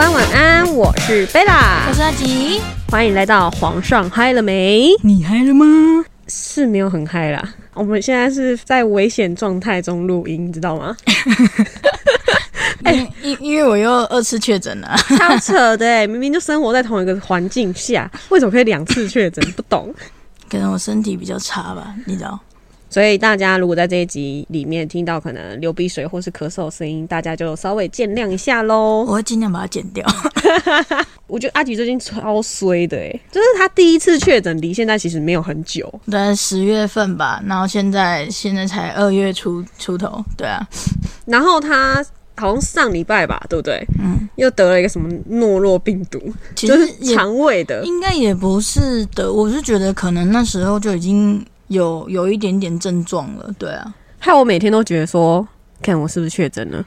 晚晚安，我是贝拉，我是阿吉，欢迎来到皇上嗨了没？你嗨了吗？是没有很嗨啦，我们现在是在危险状态中录音，知道吗？哎，因因为我又二次确诊了，超扯的，明明就生活在同一个环境下，为什么可以两次确诊？不懂，可能我身体比较差吧，你知道。所以大家如果在这一集里面听到可能流鼻水或是咳嗽声音，大家就稍微见谅一下喽。我会尽量把它剪掉。我觉得阿吉最近超衰的哎，就是他第一次确诊离现在其实没有很久，在十月份吧，然后现在现在才二月初出头，对啊。然后他好像上礼拜吧，对不对？嗯。又得了一个什么诺诺病毒，就是肠胃的，应该也不是的。我是觉得可能那时候就已经。有有一点点症状了，对啊，害我每天都觉得说。看我是不是确诊了？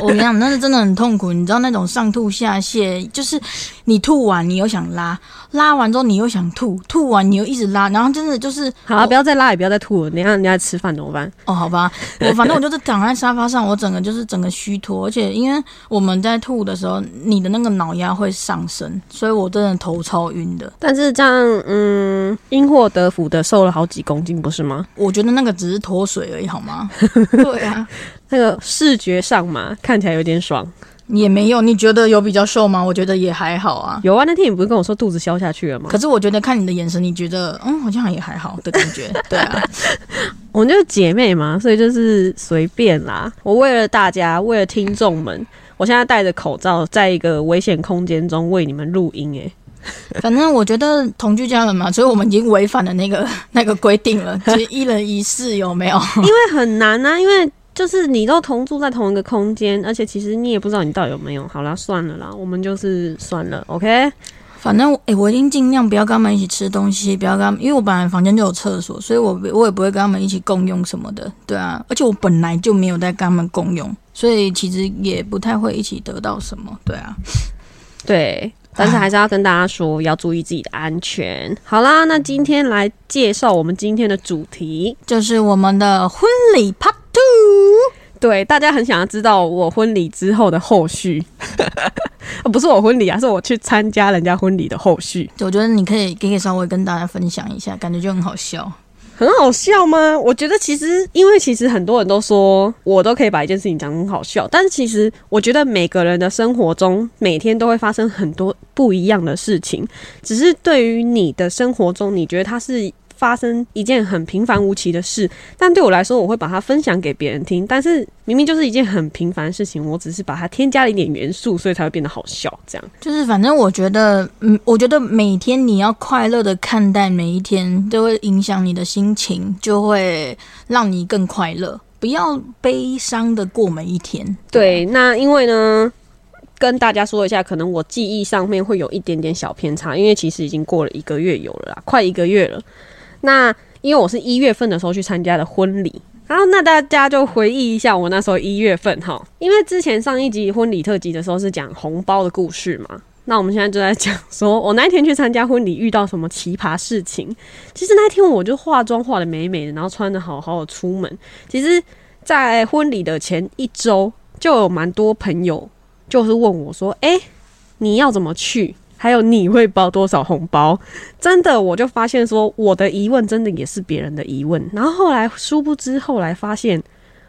我跟你讲，那是真的很痛苦。你知道那种上吐下泻，就是你吐完你又想拉，拉完之后你又想吐，吐完你又一直拉，然后真的就是好啊，不要再拉也不要再吐了。等下人家吃饭怎么办？哦，好吧，我反正我就是躺在沙发上，我整个就是整个虚脱，而且因为我们在吐的时候，你的那个脑压会上升，所以我真的头超晕的。但是这样，嗯，因祸得福的瘦了好几公斤，不是吗？我觉得那个只是脱水而已，好吗？对啊。那个视觉上嘛，看起来有点爽，也没有。你觉得有比较瘦吗？我觉得也还好啊。有啊，那天你不是跟我说肚子消下去了吗？可是我觉得看你的眼神，你觉得嗯，好像也还好的感觉。对啊，我们就是姐妹嘛，所以就是随便啦。我为了大家，为了听众们，我现在戴着口罩，在一个危险空间中为你们录音。哎，反正我觉得同居家人嘛，所以我们已经违反了那个 那个规定了，就一人一室有没有？因为很难啊，因为。就是你都同住在同一个空间，而且其实你也不知道你到底有没有。好啦，算了啦，我们就是算了，OK。反正哎，我已经尽量不要跟他们一起吃东西，不要跟他们，因为我本来房间就有厕所，所以我我也不会跟他们一起共用什么的，对啊。而且我本来就没有在跟他们共用，所以其实也不太会一起得到什么，对啊。对。但是还是要跟大家说，要注意自己的安全。好啦，那今天来介绍我们今天的主题，就是我们的婚礼 Part Two。对，大家很想要知道我婚礼之后的后续，不是我婚礼啊，是我去参加人家婚礼的后续。我觉得你可以可以稍微跟大家分享一下，感觉就很好笑。很好笑吗？我觉得其实，因为其实很多人都说我都可以把一件事情讲很好笑，但是其实我觉得每个人的生活中每天都会发生很多不一样的事情，只是对于你的生活中，你觉得它是。发生一件很平凡无奇的事，但对我来说，我会把它分享给别人听。但是明明就是一件很平凡的事情，我只是把它添加了一点元素，所以才会变得好笑。这样就是，反正我觉得，嗯，我觉得每天你要快乐的看待每一天，都会影响你的心情，就会让你更快乐。不要悲伤的过每一天。对，那因为呢，跟大家说一下，可能我记忆上面会有一点点小偏差，因为其实已经过了一个月有了啦，快一个月了。那因为我是一月份的时候去参加的婚礼，然后那大家就回忆一下我那时候一月份哈，因为之前上一集婚礼特辑的时候是讲红包的故事嘛，那我们现在就在讲说我那一天去参加婚礼遇到什么奇葩事情。其实那天我就化妆化的美美的，然后穿的好好的出门。其实，在婚礼的前一周就有蛮多朋友就是问我说：“哎，你要怎么去？”还有你会包多少红包？真的，我就发现说我的疑问真的也是别人的疑问。然后后来殊不知，后来发现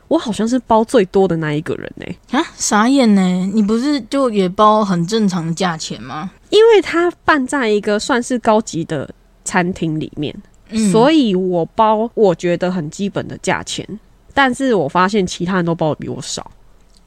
我好像是包最多的那一个人呢。啊，傻眼呢！你不是就也包很正常的价钱吗？因为他办在一个算是高级的餐厅里面，所以我包我觉得很基本的价钱。但是我发现其他人都包的比我少。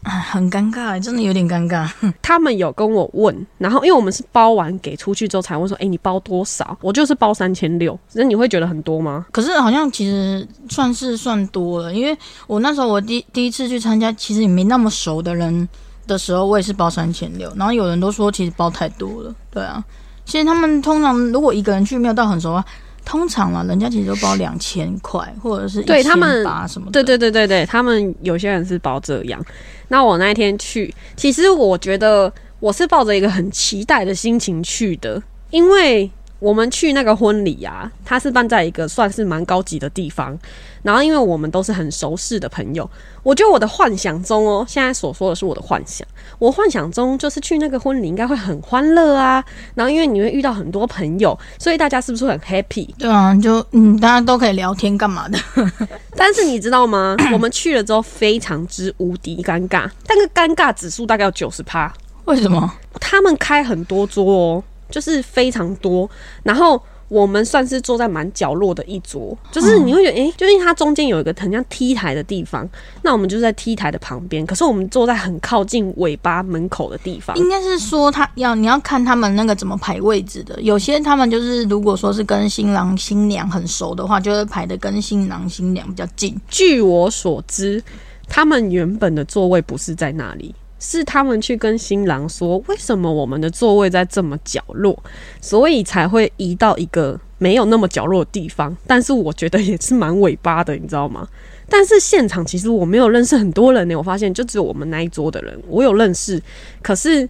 很尴尬，真的有点尴尬。他们有跟我问，然后因为我们是包完给出去之后才问说：“哎，你包多少？”我就是包三千六，那你会觉得很多吗？可是好像其实算是算多了，因为我那时候我第第一次去参加，其实也没那么熟的人的时候，我也是包三千六。然后有人都说其实包太多了，对啊。其实他们通常如果一个人去没有到很熟啊。通常啊，人家其实都包两千块，或者是一千八什么的。对对对对对，他们有些人是包这样。那我那一天去，其实我觉得我是抱着一个很期待的心情去的，因为我们去那个婚礼啊，它是办在一个算是蛮高级的地方。然后，因为我们都是很熟识的朋友，我觉得我的幻想中哦，现在所说的是我的幻想。我幻想中就是去那个婚礼应该会很欢乐啊。然后，因为你会遇到很多朋友，所以大家是不是很 happy？对啊，就嗯，大家都可以聊天干嘛的？但是你知道吗？我们去了之后非常之无敌尴尬，但个尴尬指数大概有九十趴。为什么？他们开很多桌哦，就是非常多，然后。我们算是坐在蛮角落的一桌，就是你会觉得，哎，就是它中间有一个很像 T 台的地方，那我们就在 T 台的旁边，可是我们坐在很靠近尾巴门口的地方。应该是说，他要你要看他们那个怎么排位置的，有些他们就是如果说是跟新郎新娘很熟的话，就会排的跟新郎新娘比较近。据我所知，他们原本的座位不是在那里。是他们去跟新郎说，为什么我们的座位在这么角落，所以才会移到一个没有那么角落的地方。但是我觉得也是蛮尾巴的，你知道吗？但是现场其实我没有认识很多人呢，我发现就只有我们那一桌的人我有认识，可是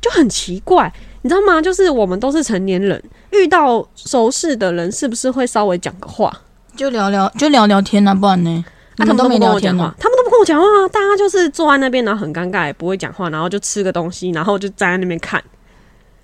就很奇怪，你知道吗？就是我们都是成年人，遇到熟识的人是不是会稍微讲个话，就聊聊就聊聊天啊，不然呢？他们都没跟我讲话，他们都不跟我讲话啊！大家就是坐在那边，然后很尴尬，也不会讲话，然后就吃个东西，然后就站在那边看。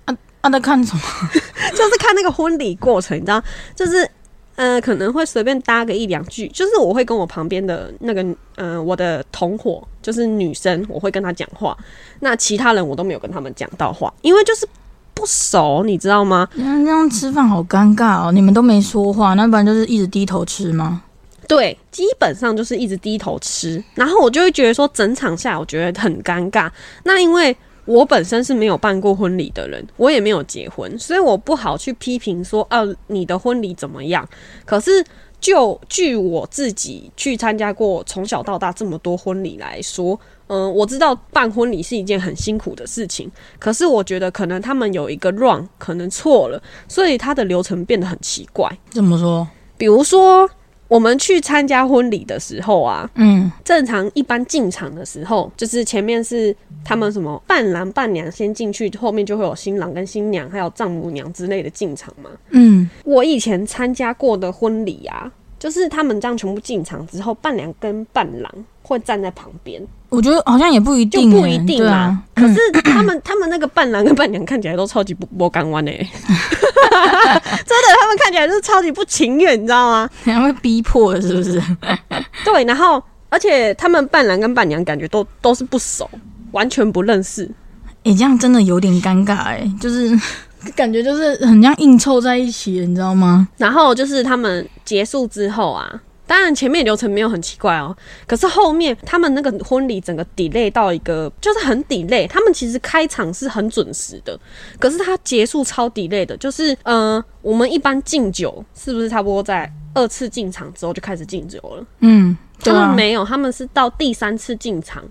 啊啊！在看什么？就是看那个婚礼过程，你知道？就是呃，可能会随便搭个一两句。就是我会跟我旁边的那个呃，我的同伙，就是女生，我会跟她讲话。那其他人我都没有跟他们讲到话，因为就是不熟，你知道吗？那这样吃饭好尴尬哦！你们都没说话，那不然就是一直低头吃吗？对，基本上就是一直低头吃，然后我就会觉得说，整场下来我觉得很尴尬。那因为我本身是没有办过婚礼的人，我也没有结婚，所以我不好去批评说，哦，你的婚礼怎么样？可是就据我自己去参加过从小到大这么多婚礼来说，嗯，我知道办婚礼是一件很辛苦的事情。可是我觉得可能他们有一个 run 可能错了，所以它的流程变得很奇怪。怎么说？比如说。我们去参加婚礼的时候啊，嗯，正常一般进场的时候，就是前面是他们什么伴郎伴娘先进去，后面就会有新郎跟新娘还有丈母娘之类的进场嘛。嗯，我以前参加过的婚礼啊，就是他们这样全部进场之后，伴娘跟伴郎会站在旁边。我觉得好像也不一定，不一定啊。可是他们他们那个伴郎跟伴娘看起来都超级不不干弯哎。真的，他们看起来就是超级不情愿，你知道吗？然后逼迫的，是不是？对，然后而且他们伴郎跟伴娘感觉都都是不熟，完全不认识。哎，这样真的有点尴尬哎，就是感觉就是很像硬凑在一起，你知道吗？然后就是他们结束之后啊。当然前面流程没有很奇怪哦，可是后面他们那个婚礼整个 delay 到一个就是很 delay，他们其实开场是很准时的，可是他结束超 delay 的，就是呃，我们一般敬酒是不是差不多在二次进场之后就开始敬酒了？嗯，他们没有，他们是到第三次进场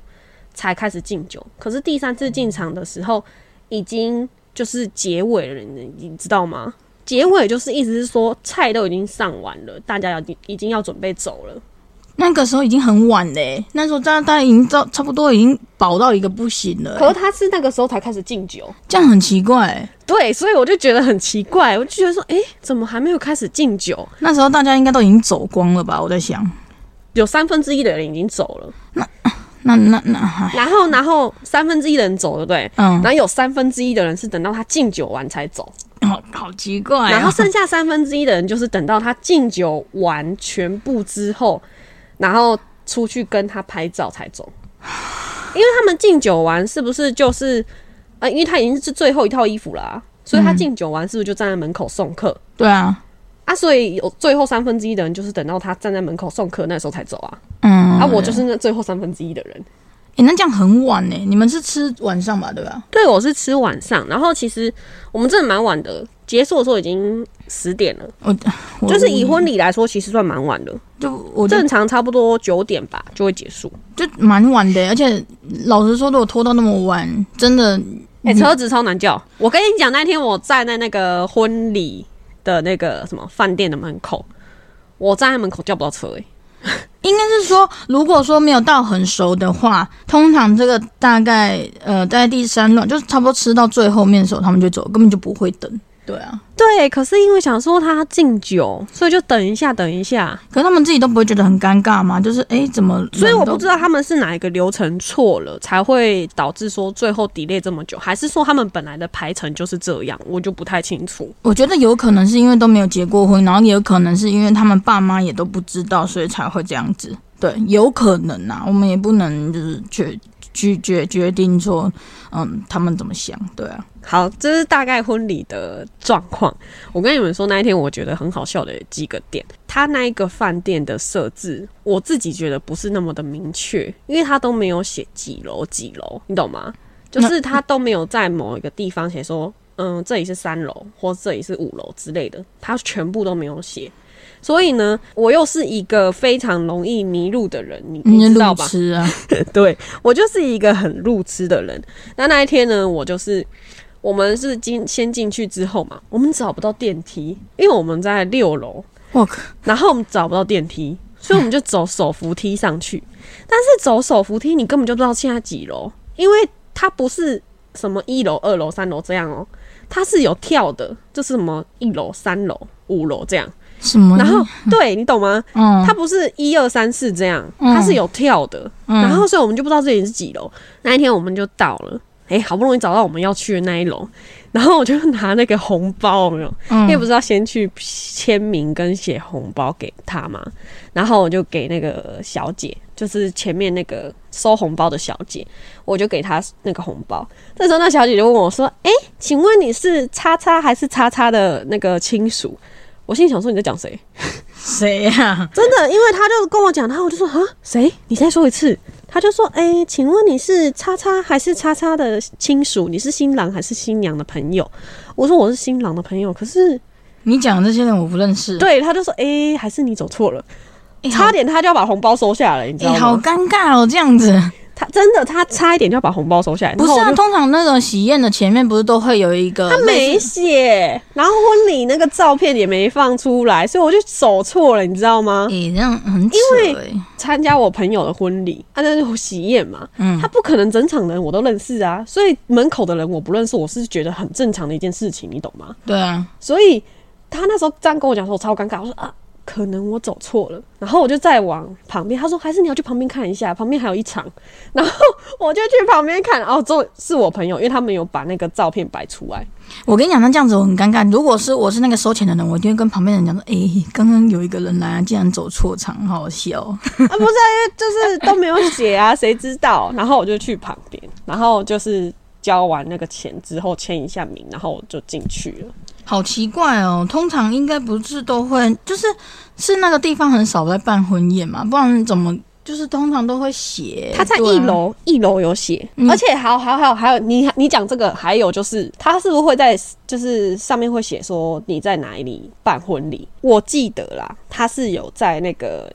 才开始敬酒，可是第三次进场的时候已经就是结尾了，你你知道吗？结尾就是意思是说菜都已经上完了，大家要已经要准备走了。那个时候已经很晚嘞，那时候大家大家已经到差不多已经饱到一个不行了。可是他是那个时候才开始敬酒，这样很奇怪。对，所以我就觉得很奇怪，我就觉得说，哎，怎么还没有开始敬酒？那时候大家应该都已经走光了吧？我在想，有三分之一的人已经走了。那那那那，然后然后三分之一的人走，对不对？嗯。然后有三分之一的人是等到他敬酒完才走。好好奇怪，然后剩下三分之一的人就是等到他敬酒完全部之后，然后出去跟他拍照才走，因为他们敬酒完是不是就是呃，因为他已经是最后一套衣服了，所以他敬酒完是不是就站在门口送客？对啊，啊，所以有最后三分之一的人就是等到他站在门口送客那时候才走啊，嗯，啊，我就是那最后三分之一的人。哎，那这样很晚呢？你们是吃晚上吧，对吧？对，我是吃晚上。然后其实我们真的蛮晚的，结束的时候已经十点了。我就是以婚礼来说，其实算蛮晚的。就我正常差不多九点吧就会结束，就蛮晚的。而且老实说，如果拖到那么晚，真的，哎，车子超难叫。我跟你讲，那天我站在那个婚礼的那个什么饭店的门口，我站在门口叫不到车，哎。应该是说，如果说没有到很熟的话，通常这个大概呃，在第三段就是差不多吃到最后面的时候，他们就走，根本就不会等。对啊，对，可是因为想说他敬酒，所以就等一下，等一下。可是他们自己都不会觉得很尴尬吗？就是哎、怎么？所以我不知道他们是哪一个流程错了，才会导致说最后 delay 这么久，还是说他们本来的排程就是这样，我就不太清楚。我觉得有可能是因为都没有结过婚，然后也有可能是因为他们爸妈也都不知道，所以才会这样子。对，有可能啊，我们也不能就是决决决决定说，嗯，他们怎么想？对啊，好，这是大概婚礼的状况。我跟你们说，那一天我觉得很好笑的几个点，他那一个饭店的设置，我自己觉得不是那么的明确，因为他都没有写几楼几楼，你懂吗？就是他都没有在某一个地方写说，嗯，这里是三楼或这里是五楼之类的，他全部都没有写。所以呢，我又是一个非常容易迷路的人，你你知道吧？对我就是一个很路痴的人。那那一天呢，我就是我们是进先进去之后嘛，我们找不到电梯，因为我们在六楼，我靠，然后我们找不到电梯，所以我们就走手扶梯上去。但是走手扶梯，你根本就不知道现在几楼，因为它不是什么一楼、二楼、三楼这样哦，它是有跳的，就是什么一楼、三楼、五楼这样。什么？然后对你懂吗？嗯，它不是一二三四这样，嗯它是有跳的。嗯然后所以我们就不知道这里是几楼。那一天我们就到了，哎、好不容易找到我们要去的那一楼，然后我就拿那个红包，有没有？因为嗯不是要先去签名跟写红包给他嘛，然后我就给那个小姐，就是前面那个收红包的小姐，我就给她那个红包。这时候那小姐就问我说：“哎、请问你是叉叉还是叉叉的那个亲属？”我心里想说你在讲谁？谁呀？真的，因为他就跟我讲，然后我就说啊，谁？你再说一次。他就说，哎、请问你是叉叉还是叉叉的亲属？你是新郎还是新娘的朋友？我说我是新郎的朋友，可是你讲的这些人我不认识，对，他就说，哎、还是你走错了，哎，差点他就要把红包收下来，你知哎、道吗？好尴尬哦，这样子。他真的，他差一点就要把红包收下来，不是啊，通常那种喜宴的前面不是都会有一个他没写，然后婚礼那个照片也没放出来，所以我就走错了，你知道吗？诶、这样很扯因为、参加我朋友的婚礼，啊，那是喜宴嘛，嗯他不可能整场人我都认识啊，所以门口的人我不认识，我是觉得很正常的一件事情，你懂吗？对啊，所以他那时候这样跟我讲说，我超尴尬，我说啊，可能我走错了，然后我就再往旁边，他说还是你要去旁边看一下，旁边还有一场，然后我就去旁边看，哦，这是我朋友，因为他们有把那个照片摆出来，我跟你讲，那这样子我很尴尬。如果是我是那个收钱的人，我一定会跟旁边人讲说：“诶、刚刚有一个人来啊，竟然走错场，好好笑哦。啊，不是、啊，因为就是都没有写啊，谁知道？然后我就去旁边，然后就是交完那个钱之后签一下名，然后我就进去了。好奇怪哦，通常应该不是都会，就是是那个地方很少在办婚宴嘛，不然怎么就是通常都会写。他在一楼，一楼有写，嗯而且还有还有还有还有，你你讲这个，还有就是他是不是会在就是上面会写说你在哪里办婚礼？我记得啦，他是有在那个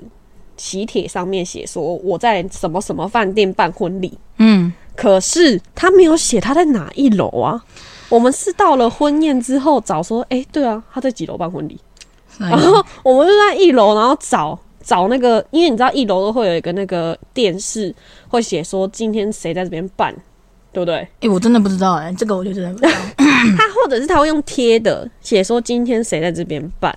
喜帖上面写说我在什么什么饭店办婚礼，嗯，可是他没有写他在哪一楼啊。我们是到了婚宴之后找说，哎、对啊，他在几楼办婚礼？哎然后我们就在一楼，然后找找那个，因为你知道一楼都会有一个那个电视，会写说今天谁在这边办，对不对？诶、我真的不知道哎、这个我就真的不知道。他或者是他会用贴的写说今天谁在这边办，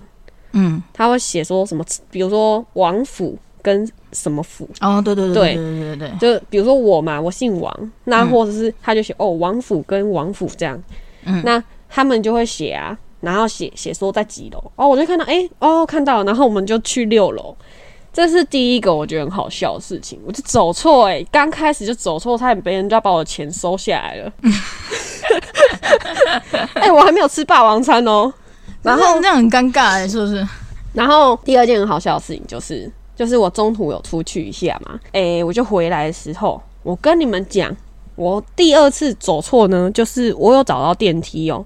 嗯，他会写说什么，比如说王府跟什么府哦对对对对。对对就比如说我嘛我姓王那或者是他就写哦王府跟王府这样。嗯。那他们就会写啊然后写写说在几楼。哦我就看到哎哦看到了然后我们就去六楼。这是第一个我觉得很好笑的事情我就走错哎刚开始就走错差点别人就要把我的钱收下来了。哎我还没有吃霸王餐哦。然后那很尴尬哎是不是？然后第二件很好笑的事情就是就是我中途有出去一下嘛，诶、我就回来的时候，我跟你们讲，我第二次走错呢，就是我有找到电梯哦，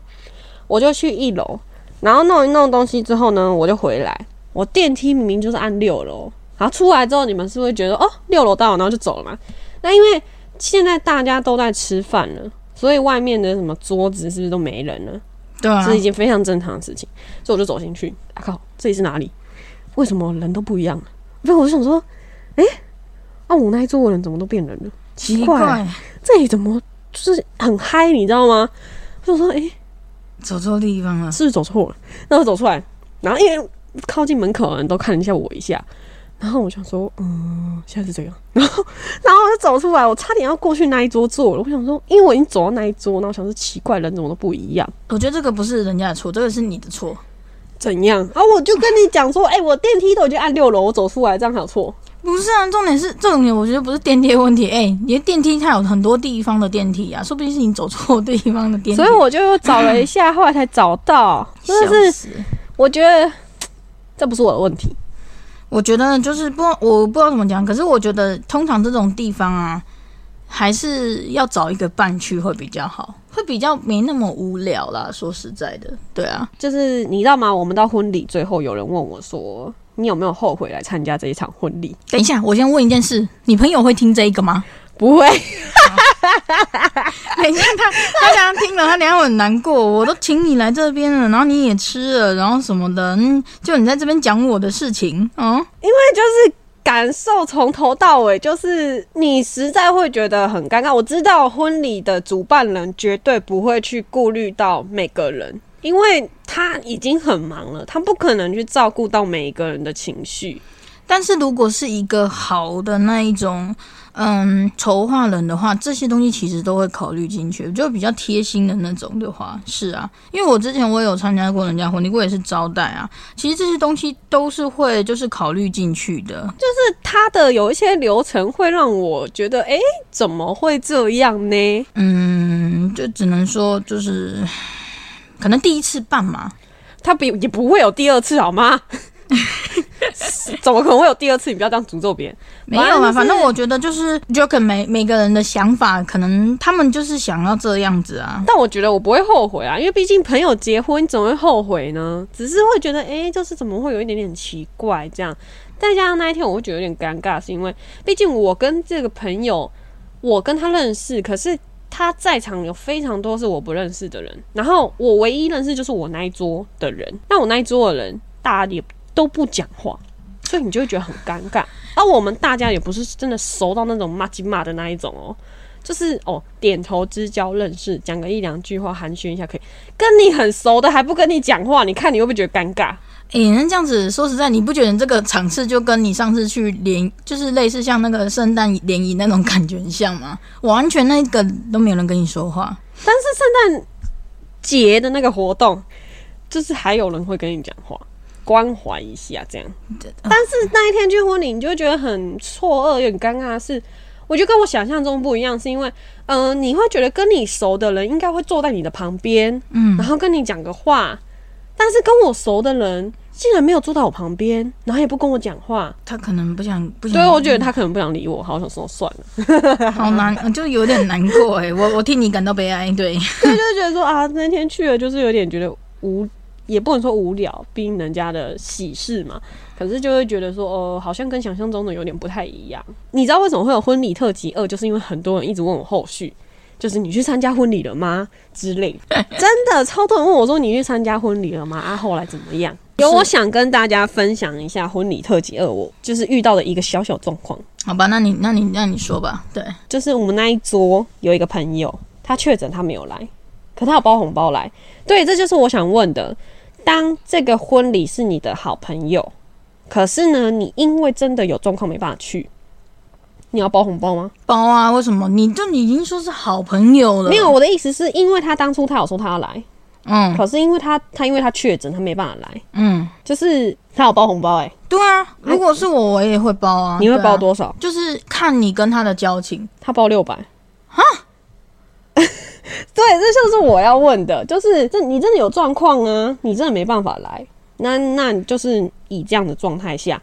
我就去一楼，然后弄一弄东西之后呢，我就回来，我电梯明明就是按六楼，然后出来之后，你们是不是觉得哦，六楼到了，然后就走了嘛？那因为现在大家都在吃饭了，所以外面的什么桌子是不是都没人了？对啊这，是一件非常正常的事情，所以我就走进去。啊靠，这里是哪里？为什么人都不一样？所以我就想说，诶，啊，我那一桌的人怎么都变人了？奇怪怪，这里怎么就是很嗨，你知道吗？我就说，诶，走错地方了，是不是走错了？然后走出来，然后因为靠近门口的人都看了一下我一下，然后我想说，嗯，现在是这样，然后然后我就走出来，我差点要过去那一桌坐了。我想说，因为我已经走到那一桌，然后我想说奇怪，人怎么都不一样，我觉得这个不是人家的错，这个是你的错。怎样？啊，我就跟你讲说，哎、我电梯都已经按六楼，我走出来，这样还有错？不是啊，重点是重点，我觉得不是电梯的问题。哎、你的电梯它有很多地方的电梯啊，说不定是你走错地方的电梯。所以我就找了一下，后来才找到，真的是，我觉得这不是我的问题。我觉得就是不，我不知道怎么讲，可是我觉得通常这种地方啊，还是要找一个伴去会比较好，会比较没那么无聊啦。说实在的，对啊，就是你知道吗？我们到婚礼最后，有人问我说：“你有没有后悔来参加这一场婚礼等一下，我先问一件事，你朋友会听这一个吗？？”不会，等一下，他他等一下听了，他等下会很难过。我都请你来这边了，然后你也吃了，然后什么的，嗯，就你在这边讲我的事情，嗯，因为就是感受从头到尾，就是你实在会觉得很尴尬。我知道婚礼的主办人绝对不会去顾虑到每个人，因为他已经很忙了，他不可能去照顾到每一个人的情绪。但是如果是一个好的那一种，嗯，筹划人的话，这些东西其实都会考虑进去，就比较贴心的那种的话，是啊，因为我之前我有参加过人家婚礼，我也是招待啊，其实这些东西都是会就是考虑进去的，就是他的有一些流程会让我觉得，哎，怎么会这样呢？嗯，就只能说就是可能第一次办嘛，他不也不会有第二次好吗？怎么可能会有第二次？你不要这样诅咒别人。没有嘛，反正我觉得就是就跟每每个人的想法，可能他们就是想要这样子啊。但我觉得我不会后悔啊，因为毕竟朋友结婚，你怎么会后悔呢？只是会觉得，诶，就是怎么会有一点点奇怪这样。再加上那一天，我会觉得有点尴尬，是因为毕竟我跟这个朋友，我跟他认识，可是他在场有非常多是我不认识的人，然后我唯一认识就是我那一桌的人，那我那一桌的人，大家也都不讲话，所以你就会觉得很尴尬。而我们大家也不是真的熟到那种骂鸡骂的那一种哦，就是哦点头之交认识，讲个一两句话寒暄一下可以。跟你很熟的还不跟你讲话，你看你会不会觉得尴尬？诶、那这样子说实在，你不觉得这个场次就跟你上次去联，就是类似像那个圣诞联谊那种感觉很像吗？完全那个都没有人跟你说话。但是圣诞节的那个活动，就是还有人会跟你讲话，关怀一下这样。但是那一天去婚礼，你就会觉得很错愕，有点尴尬是，我觉得跟我想象中不一样，是因为，嗯、你会觉得跟你熟的人应该会坐在你的旁边，嗯然后跟你讲个话，但是跟我熟的人竟然没有坐到我旁边，然后也不跟我讲话，他可能不想不想，对我觉得他可能不想理我，好想说算了。好难，就有点难过诶、我我替你感到悲哀。对，对，就觉得说啊，那天去了就是有点觉得无，也不能说无聊，毕竟人家的喜事嘛。可是就会觉得说，哦、好像跟想象中的有点不太一样。你知道为什么会有婚礼特辑二？就是因为很多人一直问我后续，就是你去参加婚礼了吗之类的。真的超多人问我说你去参加婚礼了吗？啊，后来怎么样？有，我想跟大家分享一下婚礼特辑二，我就是遇到的一个小小状况。好吧，那你那你那你说吧。对，就是我们那一桌有一个朋友，他确诊，他没有来，可他有包红包来。对，这就是我想问的。当这个婚礼是你的好朋友，可是呢，你因为真的有状况没办法去，你要包红包吗？包啊，为什么？你就你已经说是好朋友了，没有，我的意思是因为他当初他有说他要来，嗯可是因为他他因为他确诊，他没办法来，嗯，就是他有包红包、欸，对啊，如果是我，我也会包啊。你会包多少？就是看你跟他的交情。他包六百。哈，对，这就是我要问的，就是这你真的有状况啊，你真的没办法来，那那你就是以这样的状态下，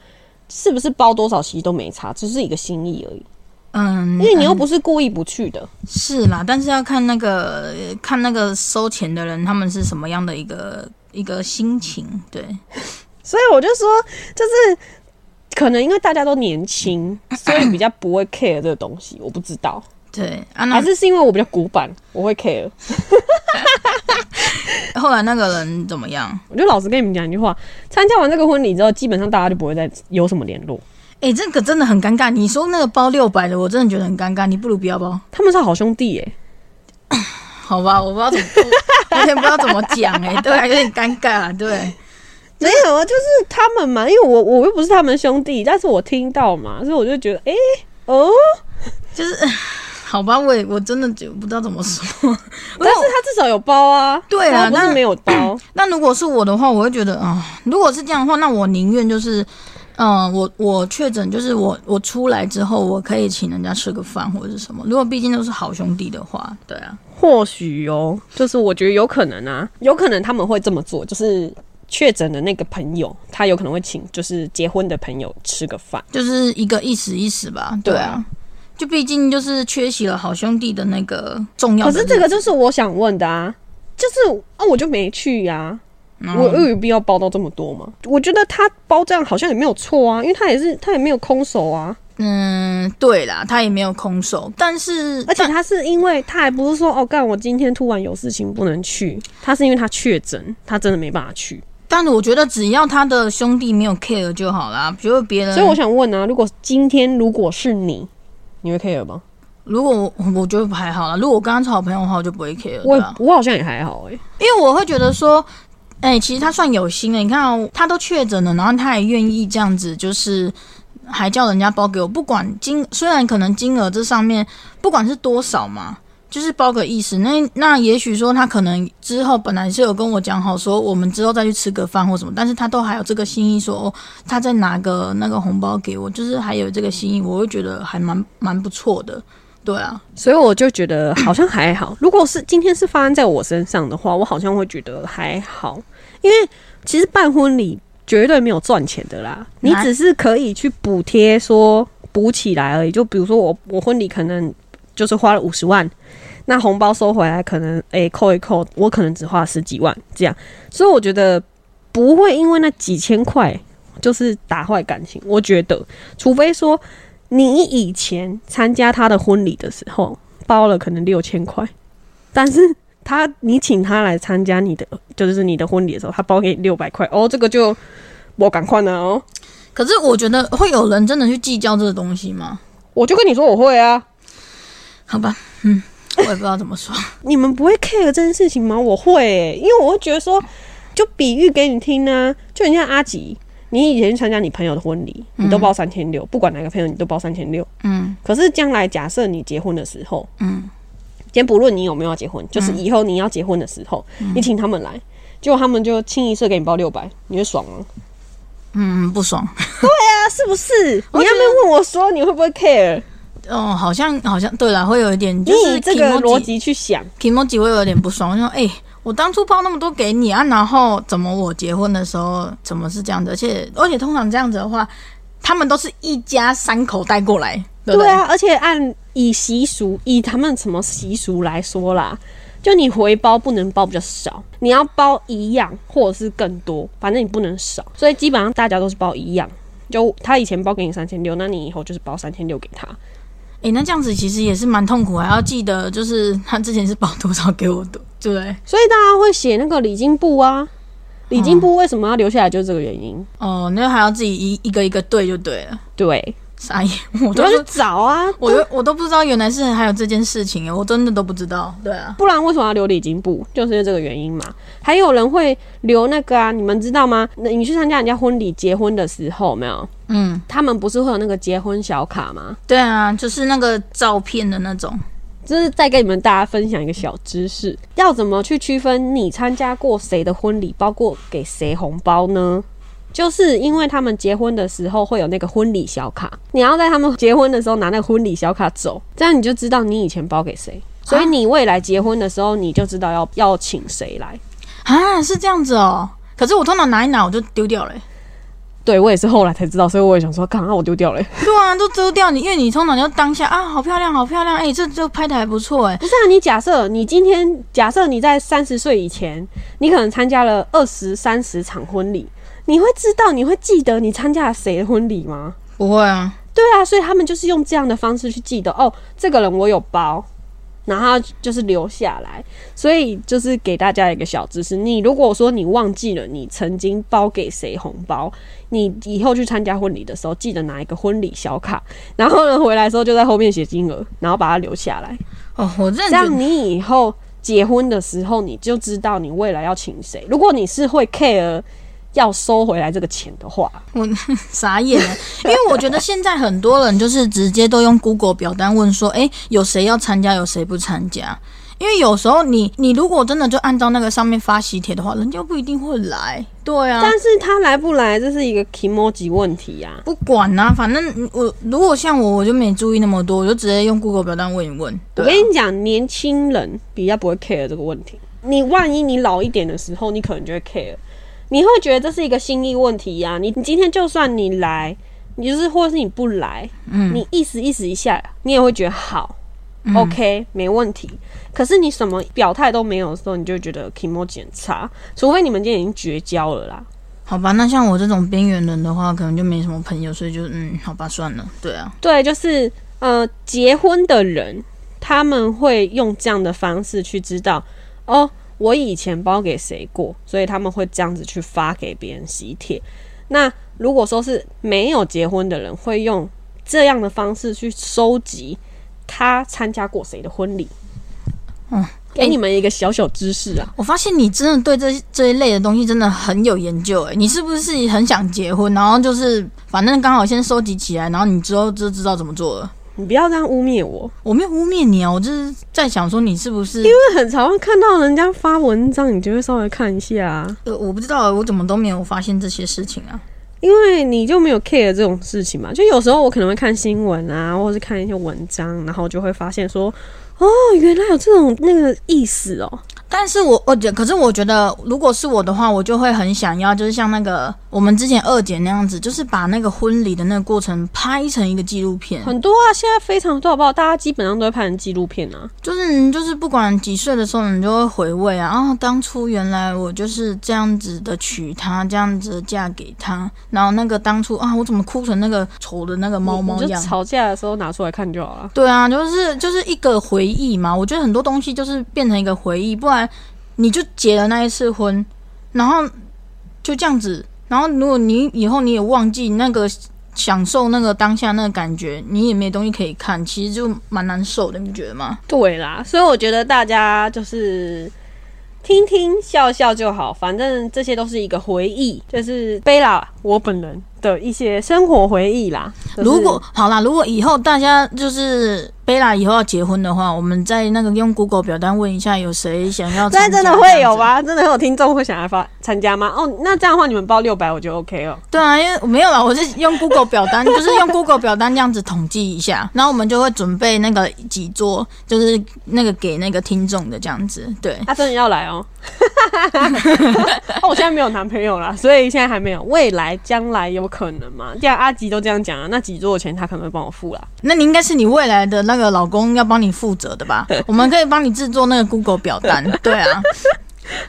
是不是包多少其实都没差，只是一个心意而已，嗯，因为你又不是故意不去的。是啦，但是要看那个看那个收钱的人他们是什么样的一个一个心情。对，所以我就说，就是可能因为大家都年轻，所以比较不会 care 这个东西，我不知道，对还是是因为我比较古板，我会 care。后来那个人怎么样？我就老实跟你们讲一句话：参加完这个婚礼之后，基本上大家就不会再有什么联络。哎、这个真的很尴尬。你说那个包六百的，我真的觉得很尴尬。你不如不要包，他们是好兄弟耶、好吧？我不知道怎么，我我不知点不知道怎么讲哎、对啊，有点尴尬，对。没有啊，就是他们嘛，因为我我又不是他们兄弟，但是我听到嘛，所以我就觉得，哎、哦，就是 好吧，我也我真的就不知道怎么说。但是他至少有包啊，对啊但是没有包，那如果是我的话，我会觉得啊、如果是这样的话，那我宁愿就是，嗯、我我确诊，就是我我出来之后，我可以请人家吃个饭或者是什么。如果毕竟都是好兄弟的话，对啊，或许哦，就是我觉得有可能啊，有可能他们会这么做，就是确诊的那个朋友，他有可能会请就是结婚的朋友吃个饭。就是一个意思意思吧，对啊。就毕竟就是缺席了好兄弟的那个重要可是这个就是我想问的啊，就是啊，我就没去呀、嗯我我有必要包到这么多吗？我觉得他包这样好像也没有错啊，因为他也是他也没有空手啊，嗯，对啦，他也没有空手，但是而且他是因为他还不是说哦，干我今天突然有事情不能去，他是因为他确诊，他真的没办法去。但是我觉得只要他的兄弟没有 care 就好啦，比如别人，所以我想问啊，如果今天如果是你，你会 care 吗？如果我我觉得还好啦，如果我跟他是好朋友的话，我就不会 care 我我好像也还好哎、因为我会觉得说，哎、其实他算有心的。你看、哦，他都确诊了，然后他也愿意这样子，就是还叫人家包给我，不管金，虽然可能金额这上面不管是多少嘛。就是包个意思，那那也许说他可能之后本来是有跟我讲好说我们之后再去吃个饭或什么，但是他都还有这个心意说哦，他再拿个那个红包给我，就是还有这个心意，我会觉得还蛮蛮不错的，对啊，所以我就觉得好像还好。如果是今天是发生在我身上的话，我好像会觉得还好，因为其实办婚礼绝对没有赚钱的啦，你只是可以去补贴说补起来而已。就比如说我我婚礼可能就是花了五十万。那红包收回来，可能诶、扣一扣，我可能只花十几万这样，所以我觉得不会因为那几千块就是打坏感情。我觉得，除非说你以前参加他的婚礼的时候包了可能六千块，但是他你请他来参加你的就是你的婚礼的时候，他包给你六百块，哦，这个就我赶快呢哦，可是我觉得会有人真的去计较这个东西吗？我就跟你说我会啊，好吧，嗯，我也不知道怎么说。你们不会 care 这件事情吗？我会、欸，因为我会觉得说，就比喻给你听呢、就人家阿吉。你以前去参加你朋友的婚礼，你都包三千六，不管哪个朋友你都包三千六。嗯可是将来假设你结婚的时候，嗯，先不论你有没有要结婚，就是以后你要结婚的时候，你请他们来，结果他们就清一色给你包六百，你会爽吗？嗯，不爽。对啊，是不是？你要不要问我说你会不会 care？哦，好像好像对了，会有一点，就是以这个逻辑去想，k i m o j i 会有点不爽。说，哎、我当初包那么多给你啊，然后怎么我结婚的时候怎么是这样子？而且而且通常这样子的话，他们都是一家三口带过来，对不对？对啊，而且按以习俗，以他们什么习俗来说啦，就你回包不能包比较少，你要包一样或者是更多，反正你不能少。所以基本上大家都是包一样。就他以前包给你三千六，那你以后就是包三千六给他。哎、那这样子其实也是蛮痛苦，还要记得就是他之前是包多少给我的，对不对？所以大家会写那个礼金簿啊，礼金簿为什么要留下来，就是这个原因。哦，那还要自己一一个一个对就对了。对，傻眼，我都要去找啊，我都我都不知道原来是还有这件事情诶，我真的都不知道。对啊，不然为什么要留礼金簿？就是因为这个原因嘛。还有人会留那个啊，你们知道吗？那你去参加人家婚礼结婚的时候，没有？嗯，他们不是会有那个结婚小卡吗？对啊，就是那个照片的那种。就是再跟你们大家分享一个小知识，要怎么去区分你参加过谁的婚礼，包括给谁红包呢？就是因为他们结婚的时候会有那个婚礼小卡，你要在他们结婚的时候拿那个婚礼小卡走，这样你就知道你以前包给谁，所以你未来结婚的时候你就知道要要请谁来。啊，是这样子哦。可是我通常拿一拿我就丢掉了欸。对我也是后来才知道，所以我也想说，刚刚我丢掉了、对啊，都丢掉你，因为你通常就当下啊，好漂亮，好漂亮，哎、这就拍的还不错哎。不是啊，你假设你今天假设你在三十岁以前，你可能参加了二十三十场婚礼，你会知道，你会记得你参加了谁的婚礼吗？不会啊，对啊，所以他们就是用这样的方式去记得哦，这个人我有包，然后就是留下来。所以就是给大家一个小知识：你如果说你忘记了你曾经包给谁红包，你以后去参加婚礼的时候，记得拿一个婚礼小卡，然后呢回来的时候就在后面写金额，然后把它留下来。哦，我真的这样你以后结婚的时候你就知道你未来要请谁。如果你是会 care 要收回来这个钱的话，我 傻眼了，因为我觉得现在很多人就是直接都用 Google 表单问说，诶，有谁要参加，有谁不参加？因为有时候你你如果真的就按照那个上面发喜帖的话，人家不一定会来。对啊，但是他来不来，这是一个 emoji 问题呀、不管啦、反正我如果像我，我就没注意那么多，我就直接用 Google 表单问一问。我跟你讲，年轻人比较不会 care 这个问题。你万一你老一点的时候，你可能就会 care，你会觉得这是一个心意问题呀、你你今天就算你来，你就是或者是你不来，嗯你意思意思一下，你也会觉得好、o k 没问题。可是你什么表态都没有的时候，你就觉得 e m o 检查，除非你们今天已经绝交了啦。好吧，那像我这种边缘人的话，可能就没什么朋友，所以就嗯，好吧，算了。对啊，对，就是呃，结婚的人他们会用这样的方式去知道，哦，我以前包给谁过，所以他们会这样子去发给别人喜帖。那如果说是没有结婚的人，会用这样的方式去收集他参加过谁的婚礼。嗯，给你们一个小小知识啊，我发现你真的对这这一类的东西真的很有研究诶，你是不是很想结婚？然后就是反正刚好先收集起来，然后你之后就知道怎么做了。你不要这样污蔑我，我没有污蔑你啊，我就是在想说你是不是？因为很常会看到人家发文章，你就会稍微看一下啊。呃，我不知道，我怎么都没有发现这些事情啊。因为你就没有 care 这种事情嘛，就有时候我可能会看新闻啊，或者是看一些文章，然后就会发现说，哦，原来有这种那个意思哦。但是我我觉，可是我觉得，如果是我的话，我就会很想要，就是像那个我们之前二姐那样子，就是把那个婚礼的那个过程拍成一个纪录片，很多啊，现在非常多，好不好？大家基本上都会拍成纪录片啊。就是就是不管几岁的时候，你就会回味啊，啊，当初原来我就是这样子的娶她，这样子的嫁给他，然后那个当初啊，我怎么哭成那个丑的那个猫猫样？吵架的时候拿出来看就好了。对啊，就是就是一个回忆嘛。我觉得很多东西就是变成一个回忆，不然你就结了那一次婚，然后就这样子，然后如果你以后你也忘记那个享受那个当下那个感觉，你也没东西可以看，其实就蛮难受的，你觉得吗？对啦，所以我觉得大家就是听听笑笑就好，反正这些都是一个回忆，就是贝拉我本人的一些生活回忆啦。就是如果好啦，如果以后大家就是贝拉以后要结婚的话，我们在那个用 Google 表单问一下，有谁想要参加？那真的会有？吗？真的会有听众会想要发参加吗？哦，那这样的话你们报六百我就 OK 了。对啊，因为没有啦，我是用 Google 表单，就是用 Google 表单这样子统计一下，然后我们就会准备那个几桌，就是那个给那个听众的这样子。对，他、真的要来哦。哦，我现在没有男朋友啦，所以现在还没有。未来将来有可能吗？既然阿吉都这样讲了，那几桌的钱他可能会帮我付啦。那你应该是你未来的那个老公要帮你负责的吧？我们可以帮你制作那个 Google 表单。对啊，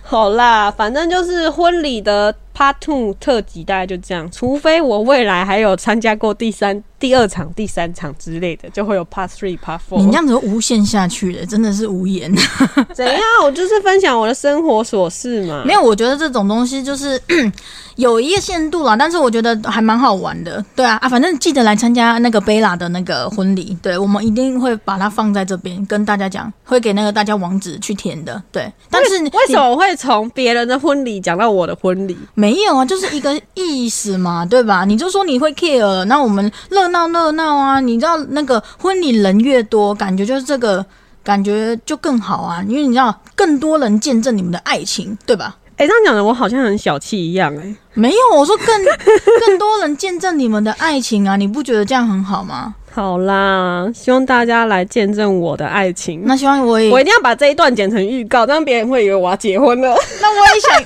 好啦，反正就是婚礼的 Part Two 特辑大概就这样，除非我未来还有参加过第三、第二场、第三场之类的，就会有 Part Three、Part Four。你这样子会无限下去的，真的是无言。怎样？我就是分享我的生活琐事嘛。没有，我觉得这种东西就是 有一个限度啦，但是我觉得还蛮好玩的。对啊，啊，反正记得来参加那个贝拉的那个婚礼，对我们一定会把它放在这边跟大家讲，会给那个大家网址去填的。对，但是为什么会从别人的婚礼讲到我的婚礼？没有啊？就是一个意思嘛，对吧？你就说你会 care，那我们热闹热闹啊！你知道那个婚礼人越多，感觉就是这个感觉就更好啊，因为你知道更多人见证你们的爱情，对吧？哎、这样讲的我好像很小气一样哎、没有，我说更 更多人见证你们的爱情啊，你不觉得这样很好吗？好啦，希望大家来见证我的爱情。那希望我也，我一定要把这一段剪成预告，这样别人会以为我要结婚了。那我也想，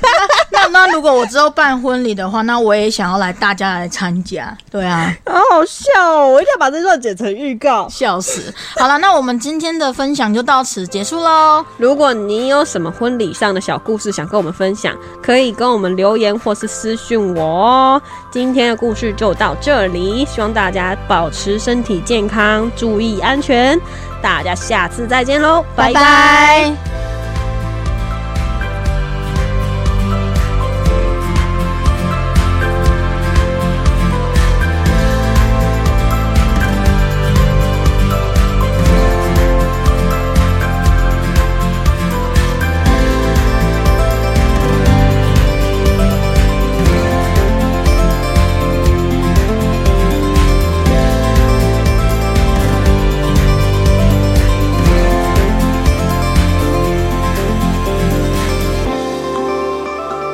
那 那那如果我之后办婚礼的话，那我也想要来大家来参加。对啊，好好笑哦！我一定要把这段剪成预告。笑死。好了，那我们今天的分享就到此结束喽。如果你有什么婚礼上的小故事想跟我们分享，可以跟我们留言或是私讯我哦。今天的故事就到这里，希望大家保持身体健康，注意安全。大家下次再见喽，拜拜拜拜